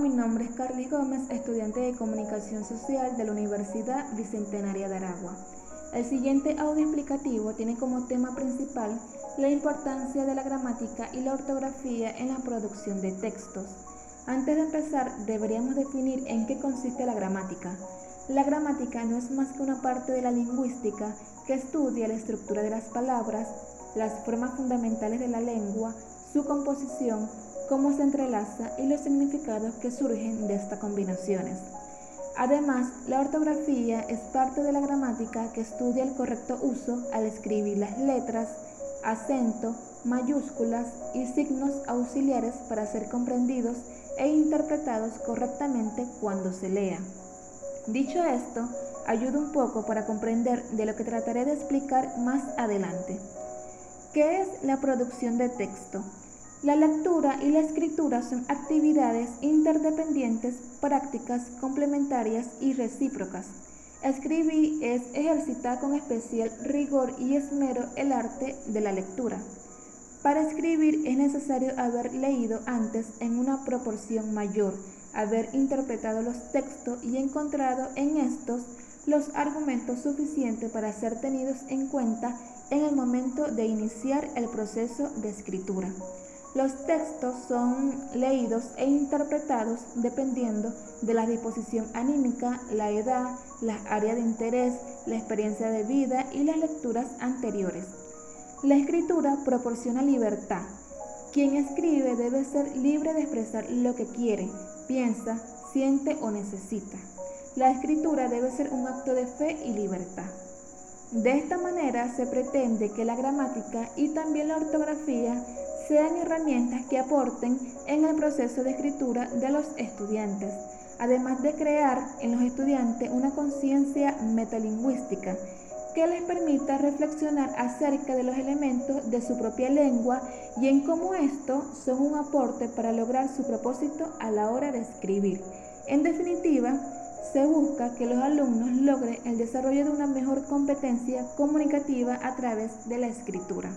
Mi nombre es Carly Gómez, estudiante de Comunicación Social de la Universidad Bicentenaria de Aragua. El siguiente audio explicativo tiene como tema principal la importancia de la gramática y la ortografía en la producción de textos. Antes de empezar, deberíamos definir en qué consiste la gramática. La gramática no es más que una parte de la lingüística que estudia la estructura de las palabras, las formas fundamentales de la lengua, su composición, cómo se entrelaza y los significados que surgen de estas combinaciones. Además, la ortografía es parte de la gramática que estudia el correcto uso al escribir las letras, acento, mayúsculas y signos auxiliares para ser comprendidos e interpretados correctamente cuando se lea. Dicho esto, ayuda un poco para comprender de lo que trataré de explicar más adelante. ¿Qué es la producción de texto? La lectura y la escritura son actividades interdependientes, prácticas complementarias y recíprocas. Escribir es ejercitar con especial rigor y esmero el arte de la lectura. Para escribir es necesario haber leído antes en una proporción mayor, haber interpretado los textos y encontrado en estos los argumentos suficientes para ser tenidos en cuenta en el momento de iniciar el proceso de escritura. Los textos son leídos e interpretados dependiendo de la disposición anímica, la edad, las áreas de interés, la experiencia de vida y las lecturas anteriores. La escritura proporciona libertad. Quien escribe debe ser libre de expresar lo que quiere, piensa, siente o necesita. La escritura debe ser un acto de fe y libertad. De esta manera se pretende que la gramática y también la ortografía sean herramientas que aporten en el proceso de escritura de los estudiantes, además de crear en los estudiantes una conciencia metalingüística que les permita reflexionar acerca de los elementos de su propia lengua y en cómo estos son un aporte para lograr su propósito a la hora de escribir. En definitiva, se busca que los alumnos logren el desarrollo de una mejor competencia comunicativa a través de la escritura.